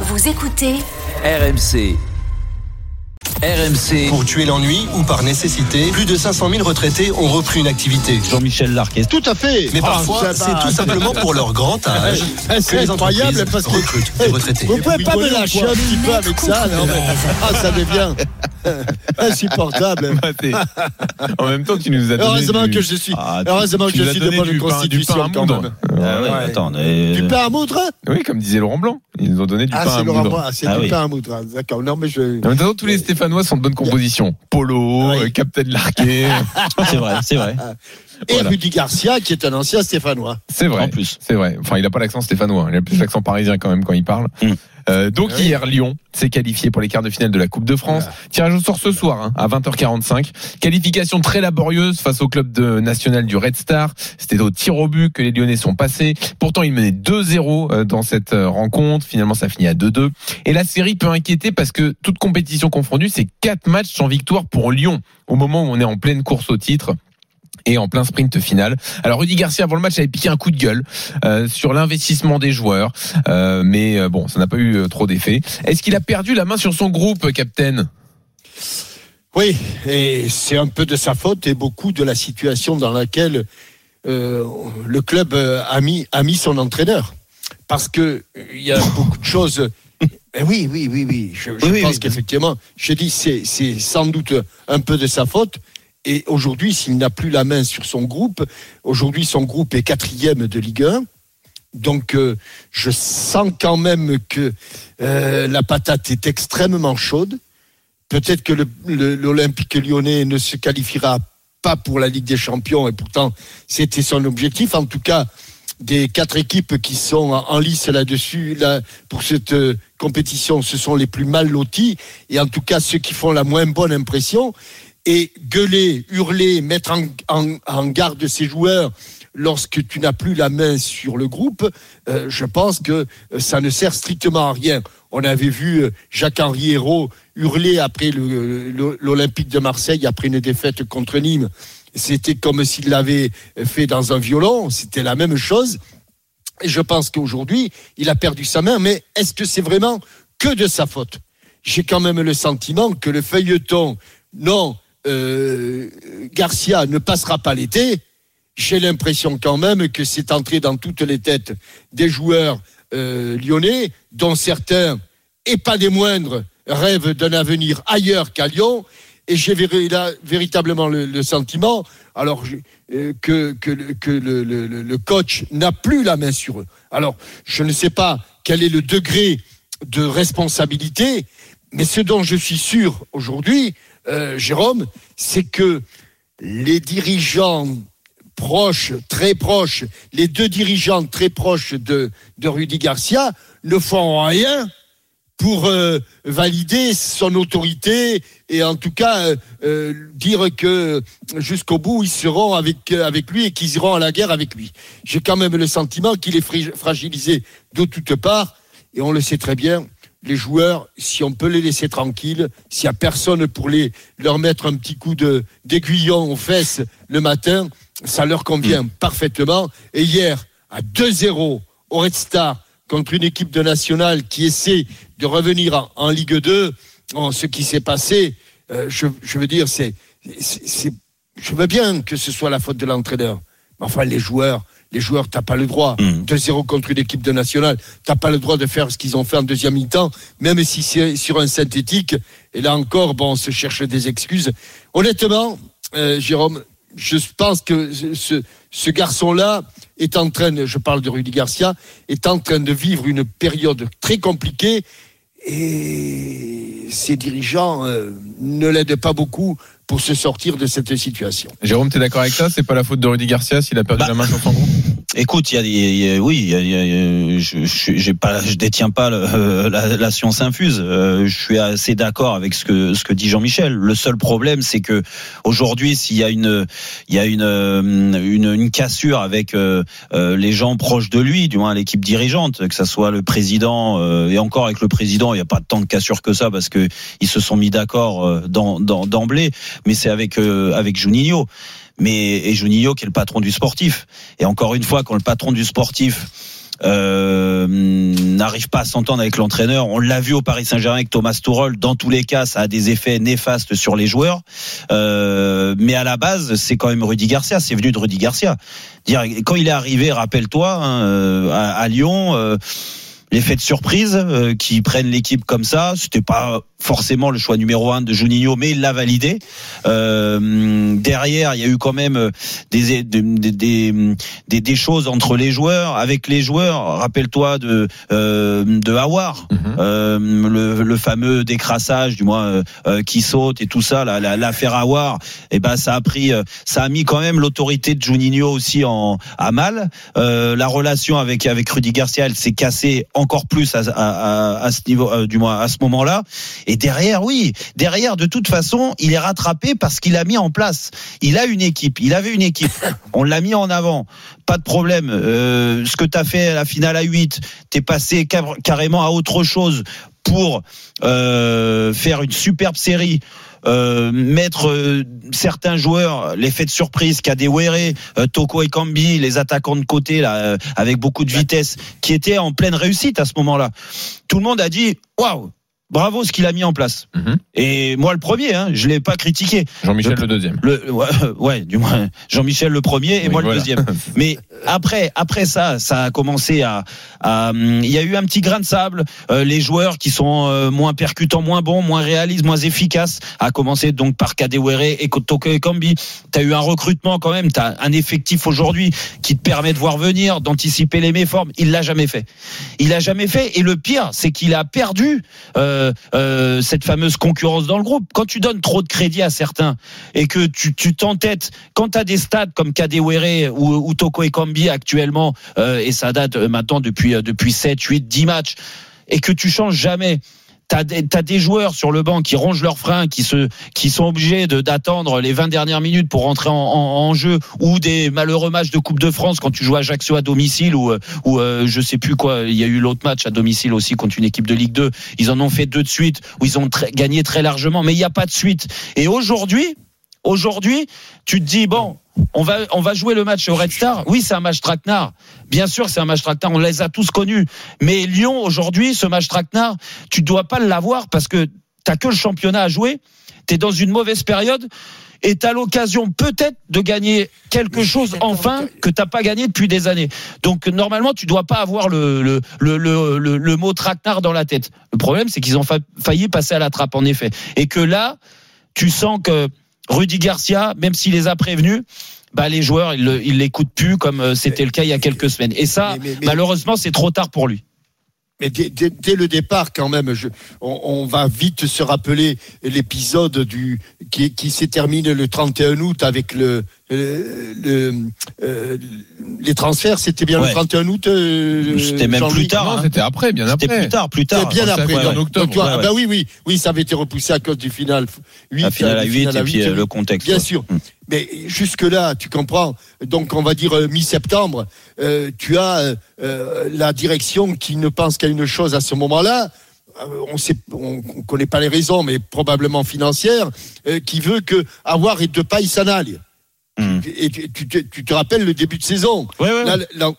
Vous écoutez RMC. RMC. Pour tuer l'ennui ou par nécessité, plus de 500 000 retraités ont repris une activité. Jean-Michel Larquet. Tout à fait. Mais parfois, Ah, c'est tout simplement pour leur grand âge que C'est les incroyable parce que recrutent des retraités. vous pouvez pas me lâcher un petit peu avec ça. non, mais- Ah, ça devient insupportable. En même temps, tu nous as donné Heureusement du- que je suis, Ah, tu- heureusement tu que je suis de bonne du pain- du pain à constitution moudre. Ah ouais, Ouais. attends, euh, Du pain à moudre Oui, comme disait Laurent Blanc. Ils nous ont donné du Ah, pain à c'est Laurent moudre. Blanc, c'est Ah du oui. pain à moudre. Ah, D'accord. Non, mais je. En même temps, tous les Stéphanois sont de bonne composition. Polo, Oui. euh, Captain Larquet. c'est vrai, c'est vrai. Et Voilà. Rudy Garcia, qui est un ancien Stéphanois. C'est vrai. En plus. C'est vrai. Enfin, il n'a pas l'accent stéphanois. hein. Il a plus l'accent parisien quand même quand il parle. Mm. Euh, donc Oui. hier, Lyon s'est qualifié pour les quarts de finale de la Coupe de France. Tirage au sort ce soir hein, à 20h45. Qualification très laborieuse face au club de national du Red Star. C'était au tir au but que les Lyonnais sont passés. Pourtant, ils menaient 2-0 euh, dans cette euh, rencontre. Finalement, ça finit à 2-2. Et la série peut inquiéter parce que toute compétition confondue, c'est quatre matchs sans victoire pour Lyon au moment où on est en pleine course au titre et en plein sprint final. Alors Rudy Garcia avant le match avait piqué un coup de gueule euh, sur l'investissement des joueurs, euh, mais euh, bon, ça n'a pas eu trop d'effet. Est-ce qu'il a perdu la main sur son groupe, Captain Oui, et c'est un peu de sa faute et beaucoup de la situation dans laquelle euh, le club a mis, a mis son entraîneur. Parce que euh, il y a beaucoup de choses. Eh oui, oui, oui, oui. Je, je Oui, oui, pense oui. qu'effectivement, je dis, c'est, c'est sans doute un peu de sa faute. Et aujourd'hui, s'il n'a plus la main sur son groupe, aujourd'hui, son groupe est quatrième de Ligue 1. Donc, euh, je sens quand même que euh, la patate est extrêmement chaude. Peut-être que l'Olympique lyonnais ne se qualifiera pas pour la Ligue des Champions, et pourtant c'était son objectif. En tout cas, des quatre équipes qui sont en en lice là-dessus, là, pour cette euh, compétition, ce sont les plus mal lotis, et en tout cas ceux qui font la moins bonne impression. Et gueuler, hurler, mettre en, en- en garde ces joueurs lorsque tu n'as plus la main sur le groupe, euh, je pense que euh, ça ne sert strictement à rien. On avait vu euh, Jacques-Henri Hérault hurler après l'Olympique de Marseille, après une défaite contre Nîmes. C'était comme s'il l'avait fait dans un violon, c'était la même chose. Et je pense qu'aujourd'hui, il a perdu sa main, mais est-ce que c'est vraiment que de sa faute? J'ai quand même le sentiment que le feuilleton, non, euh, Garcia ne passera pas l'été. J'ai l'impression quand même que c'est entré dans toutes les têtes des joueurs euh, lyonnais, dont certains, et pas des moindres, rêvent d'un avenir ailleurs qu'à Lyon. Et j'ai véritablement le, sentiment que, le coach n'a plus la main sur eux. Alors, je ne sais pas quel est le degré de responsabilité, mais ce dont je suis sûr aujourd'hui, euh, Jérôme, c'est que les dirigeants proches, très proches, les deux dirigeants très proches de, Rudy Garcia ne font rien pour euh, valider son autorité et en tout cas euh, dire que jusqu'au bout ils seront avec lui et qu'ils iront à la guerre avec lui. J'ai quand même le sentiment qu'il est fragilisé de toutes parts et on le sait très bien. Les joueurs, si on peut les laisser tranquilles, s'il n'y a personne pour les, leur mettre un petit coup de, d'aiguillon aux fesses le matin, ça leur convient parfaitement. Et hier, à 2-0 au Red Star, contre une équipe de nationale qui essaie de revenir en, en Ligue 2, en ce qui s'est passé, euh, je, je veux dire, c'est, c'est, c'est- je veux bien que ce soit la faute de l'entraîneur. Mais enfin, les joueurs, les joueurs, t'as pas le droit. Mhm. 2-0 contre une équipe de nationale, t'as pas le droit de faire ce qu'ils ont fait en deuxième mi-temps, même si c'est sur un synthétique. Et là encore, bon, on se cherche des excuses. Honnêtement, euh, Jérôme, je pense que ce, ce garçon-là est en train, de- je parle de Rudy Garcia, est en train de vivre une période très compliquée et ses dirigeants euh, ne l'aident pas beaucoup pour se sortir de cette situation. Jérôme, t'es d'accord avec ça? C'est pas la faute de Rudy Garcia s'il a perdu Bah, la main sur son groupe? Écoute, il y y a- oui, y a- y je, pas, je détiens pas euh, la, la science infuse. Euh, je suis assez d'accord avec ce que ce que dit Jean-Michel. Le seul problème, c'est que aujourd'hui, s'il y a une, il y a une euh, une, une cassure avec euh, les gens proches de lui, du moins l'équipe dirigeante, que ça soit le président euh, et encore avec le président, il n'y a pas tant de cassure que ça parce que ils se sont mis d'accord d'emblée. Mais c'est avec euh, avec Juninho mais et Juninho qui est le patron du sportif. Et encore une fois, quand le patron du sportif euh, n'arrive pas à s'entendre avec l'entraîneur. On l'a vu au Paris Saint-Germain avec Thomas Tuchel. Dans tous les cas, ça a des effets néfastes sur les joueurs. Euh, mais à la base, c'est quand même Rudy Garcia. C'est venu de Rudy Garcia. Dire quand il est arrivé, rappelle-toi, hein, euh, à, Lyon. Euh, l'effet de surprise euh, qui prennent l'équipe comme ça. C'était pas forcément le choix numéro un de Juninho, mais il l'a validé. Euh, derrière, il y a eu quand même des des, des, des, des choses entre les joueurs, avec les joueurs. Rappelle-toi de euh, de Hawar, mm -hmm. le, le, fameux décrassage, du moins euh, qui saute et tout ça, l'affaire la, Hawar. Et eh ben ça a pris, ça a mis quand même l'autorité de Juninho aussi en à mal. la relation avec avec Rudy Garcia, elle s'est cassée encore plus à, à, à ce niveau, du moins à ce moment-là. Et derrière, oui, derrière, de toute façon, il est rattrapé parce qu'il a mis en place. Il a une équipe, il avait une équipe. On l'a mis en avant. Pas de problème. Euh, ce que tu as fait à la finale à 8, t'es passé carrément à autre chose pour euh, faire une superbe série. Euh, mettre euh, certains joueurs l'effet de surprise Kadewere, euh, Toko et Kambi, les attaquants de côté là euh, avec beaucoup de vitesse qui étaient en pleine réussite à ce moment-là. Tout le monde a dit waouh, bravo ce qu'il a mis en place. Mm -hmm. Et moi le premier, hein, je l'ai pas critiqué. Jean-Michel le, le, deuxième. Le, ouais, ouais, du moins Jean-Michel le premier et oui, moi voilà. le deuxième. Mais après, après ça, ça a commencé à, il y a eu un petit grain de sable. Euh, les joueurs qui sont euh, moins percutants, moins bons, moins réalistes, moins efficaces, à commencer donc par Kadewere et Toko Ekambi. T'as eu un recrutement quand même, t'as un effectif aujourd'hui qui te permet de voir venir, d'anticiper les méformes. Il l'a jamais fait. Il l'a jamais fait. Et le pire, c'est qu'il a perdu. Euh, euh, cette fameuse concurrence dans le groupe. Quand tu donnes trop de crédit à certains et que tu t'entêtes, quand tu as des stades comme Kadewere ou, ou Toko actuellement, euh, et ça date maintenant depuis, depuis 7, 8, 10 matchs, et que tu changes jamais, T'as des, des joueurs sur le banc qui rongent leurs freins, qui se, qui sont obligés d'attendre les 20 dernières minutes pour rentrer en, en, en, jeu, ou des malheureux matchs de Coupe de France quand tu joues à Ajaccio à domicile, ou, ou euh, je sais plus quoi. Il y a eu l'autre match à domicile aussi contre une équipe de Ligue 2. Ils en ont fait deux de suite où ils ont très, gagné très largement, mais il n'y a pas de suite. Et aujourd'hui, aujourd'hui, tu te dis bon, on va, on va jouer le match au Red Star. Oui, c'est un match traquenard. Bien sûr, c'est un match traquenard. On les a tous connus. Mais Lyon, aujourd'hui, ce match traquenard, tu dois pas l'avoir parce que t'as que le championnat à jouer. T'es dans une mauvaise période et t'as l'occasion peut-être de gagner quelque chose enfin que t'as pas gagné depuis des années. Donc normalement, tu dois pas avoir le le le le, le, mot traquenard dans la tête. Le problème, c'est qu'ils ont fa failli passer à la trappe en effet, et que là, tu sens que Rudy Garcia, même s'il les a prévenus, bah les joueurs ils l'écoutent plus comme c'était le cas il y a quelques semaines. Et ça, mais, mais, mais, malheureusement, c'est trop tard pour lui. Mais dès, dès, dès, le départ, quand même, je, on, on, va vite se rappeler l'épisode du qui, qui s'est terminé le 31 août avec le, le, le euh, les transferts. C'était bien ouais. le 31 août. Euh, c'était même plus tard. Hein. C'était après, bien après. C'était plus tard, plus tard. Bien après, ouais, en octobre. Donc, toi, bah oui, oui, oui, ça avait été repoussé à cause du final 8. La finale à 8 finale à 8, et puis le contexte. Bien sûr. Hum. Mais jusque-là, tu comprends. Donc, on va dire euh, mi-septembre, euh, tu as euh, la direction qui ne pense qu'à une chose à ce moment-là. On sait, on, on connaît pas les raisons, mais probablement financières, qui veut que avoir et de paille s'en aille. Mmh. Et tu, tu, tu, te rappelles le début de saison. Ouais, ouais, là, là,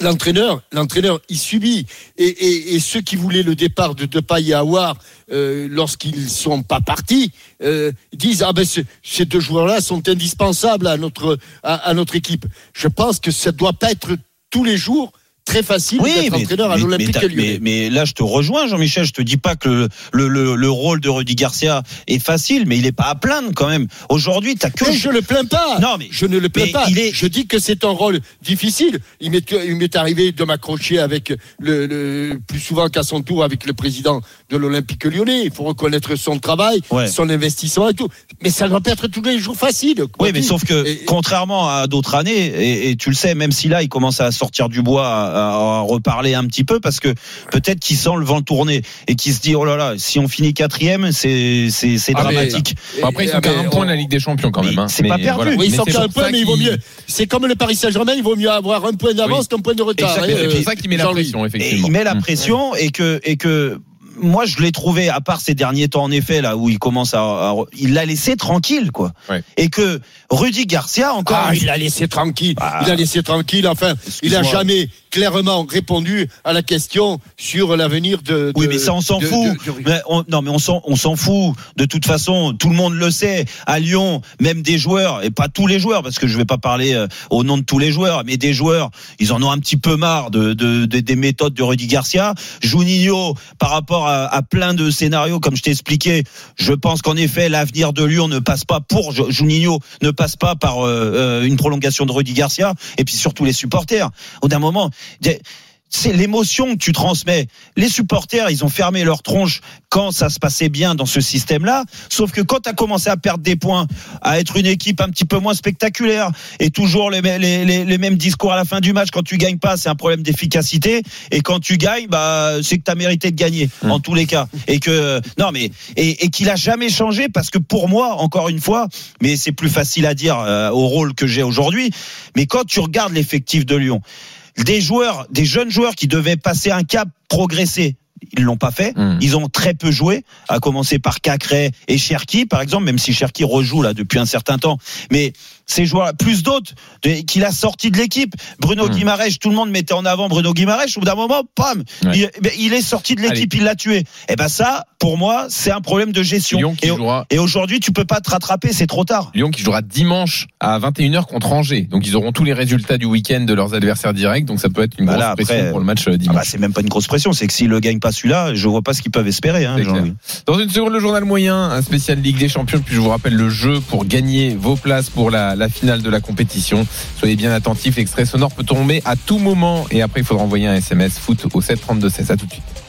L'entraîneur, l'entraîneur, il subit. Et, et, et, ceux qui voulaient le départ de Depay et Awar, euh, lorsqu'ils sont pas partis, euh, disent ah ben ces deux joueurs-là sont indispensables à notre à, à, notre équipe. Je pense que ça doit pas être tous les jours très facile oui, d'être entraîneur à l'Olympique mais, mais, mais, là, je te rejoins, Jean-Michel. Je te dis pas que le, le, le, rôle de Rudy Garcia est facile, mais il est pas à plaindre quand même. Aujourd'hui, t'as que. Mais je le plains pas. Non, mais je ne le plains pas. Est... Je dis que c'est un rôle difficile. Il m'est, il m'est arrivé de m'accrocher avec le, le, plus souvent qu'à son tour avec le président de l'Olympique Lyonnais. Il faut reconnaître son travail, ouais. son investissement et tout. Mais ça ne doit pas être tous les jours facile. Oui, mais sauf que et, contrairement à d'autres années, et, et, tu le sais, même si là il commence à sortir du bois. À, à reparler un petit peu parce que peut-être qu'il sent le vent tourner et qu'il se dit oh là là si on finit quatrième c'est c'est c'est ah dramatique. Mais, après ils sont qu'à un point de la Ligue des Champions quand même. Hein. C'est pas perdu. Voilà. Oui, ils sont qu'à un point mais il vaut mieux. C'est comme le Paris Saint-Germain il vaut mieux avoir un point d'avance oui. qu'un point de retard. C'est ça qui met la pression effectivement. il met la pression et que et que moi je l'ai trouvé à part ces derniers temps en effet là où il commence à, à il l'a laissé tranquille quoi ouais. et que Rudy Garcia encore ah, il l'a laissé tranquille ah. il a laissé tranquille enfin il a jamais clairement répondu à la question sur l'avenir de, Oui, mais ça, on s'en fout. de- de- Mais on- non, mais on s'en, on s'en fout. De toute façon, tout le monde le sait. À Lyon, même des joueurs, et pas tous les joueurs, parce que je vais pas parler euh, au nom de tous les joueurs, mais des joueurs, ils en ont un petit peu marre de, de- de- des méthodes de Rudy Garcia. Juninho, par rapport à, à plein de scénarios, comme je t'ai expliqué, je pense qu'en effet, l'avenir de Lyon ne passe pas pour Ju- Juninho, ne passe pas par euh, euh, une prolongation de Rudy Garcia, et puis surtout les supporters. Au d'un moment, c'est l'émotion que tu transmets. Les supporters, ils ont fermé leur tronche quand ça se passait bien dans ce système-là. Sauf que quand tu as commencé à perdre des points, à être une équipe un petit peu moins spectaculaire, et toujours les, les, les, les mêmes discours à la fin du match, quand tu gagnes pas, c'est un problème d'efficacité. Et quand tu gagnes, bah, c'est que tu as mérité de gagner, Mmh. en tous les cas. Et que, non, mais, et, et qu'il a jamais changé parce que pour moi, encore une fois, mais c'est plus facile à dire euh, au rôle que j'ai aujourd'hui, mais quand tu regardes l'effectif de Lyon, des joueurs, des jeunes joueurs qui devaient passer un cap, progresser. Ils l'ont pas fait. Mm. Ils ont très peu joué, à commencer par Cacré et Cherki, par exemple, même si Cherki rejoue là depuis un certain temps. Mais ces joueurs, plus d'autres, qu'il a sorti de l'équipe. Bruno Mm. Guimaraes, tout le monde mettait en avant Bruno Guimaraes. Au bout d'un moment, pam, Ouais. il, il est sorti de l'équipe, il l'a tué. Et ben ça, pour moi, c'est un problème de gestion. Lyon qui et, jouera et aujourd'hui, tu peux pas te rattraper, c'est trop tard. Lyon qui jouera dimanche à 21h contre Angers. Donc ils auront tous les résultats du week-end de leurs adversaires directs. Donc ça peut être une Bah grosse après, pression pour le match euh, Ah bah, dimanche. c'est même pas une grosse pression, c'est que s'ils le gagnent pas celui-là, je vois pas ce qu'ils peuvent espérer. Hein. Dans une seconde, le journal moyen, un spécial Ligue des Champions. Puis je vous rappelle le jeu pour gagner vos places pour la, la finale de la compétition. Soyez bien attentifs, l'extrait sonore peut tomber à tout moment. Et après, il faudra envoyer un SMS foot au 732 16. À tout de suite.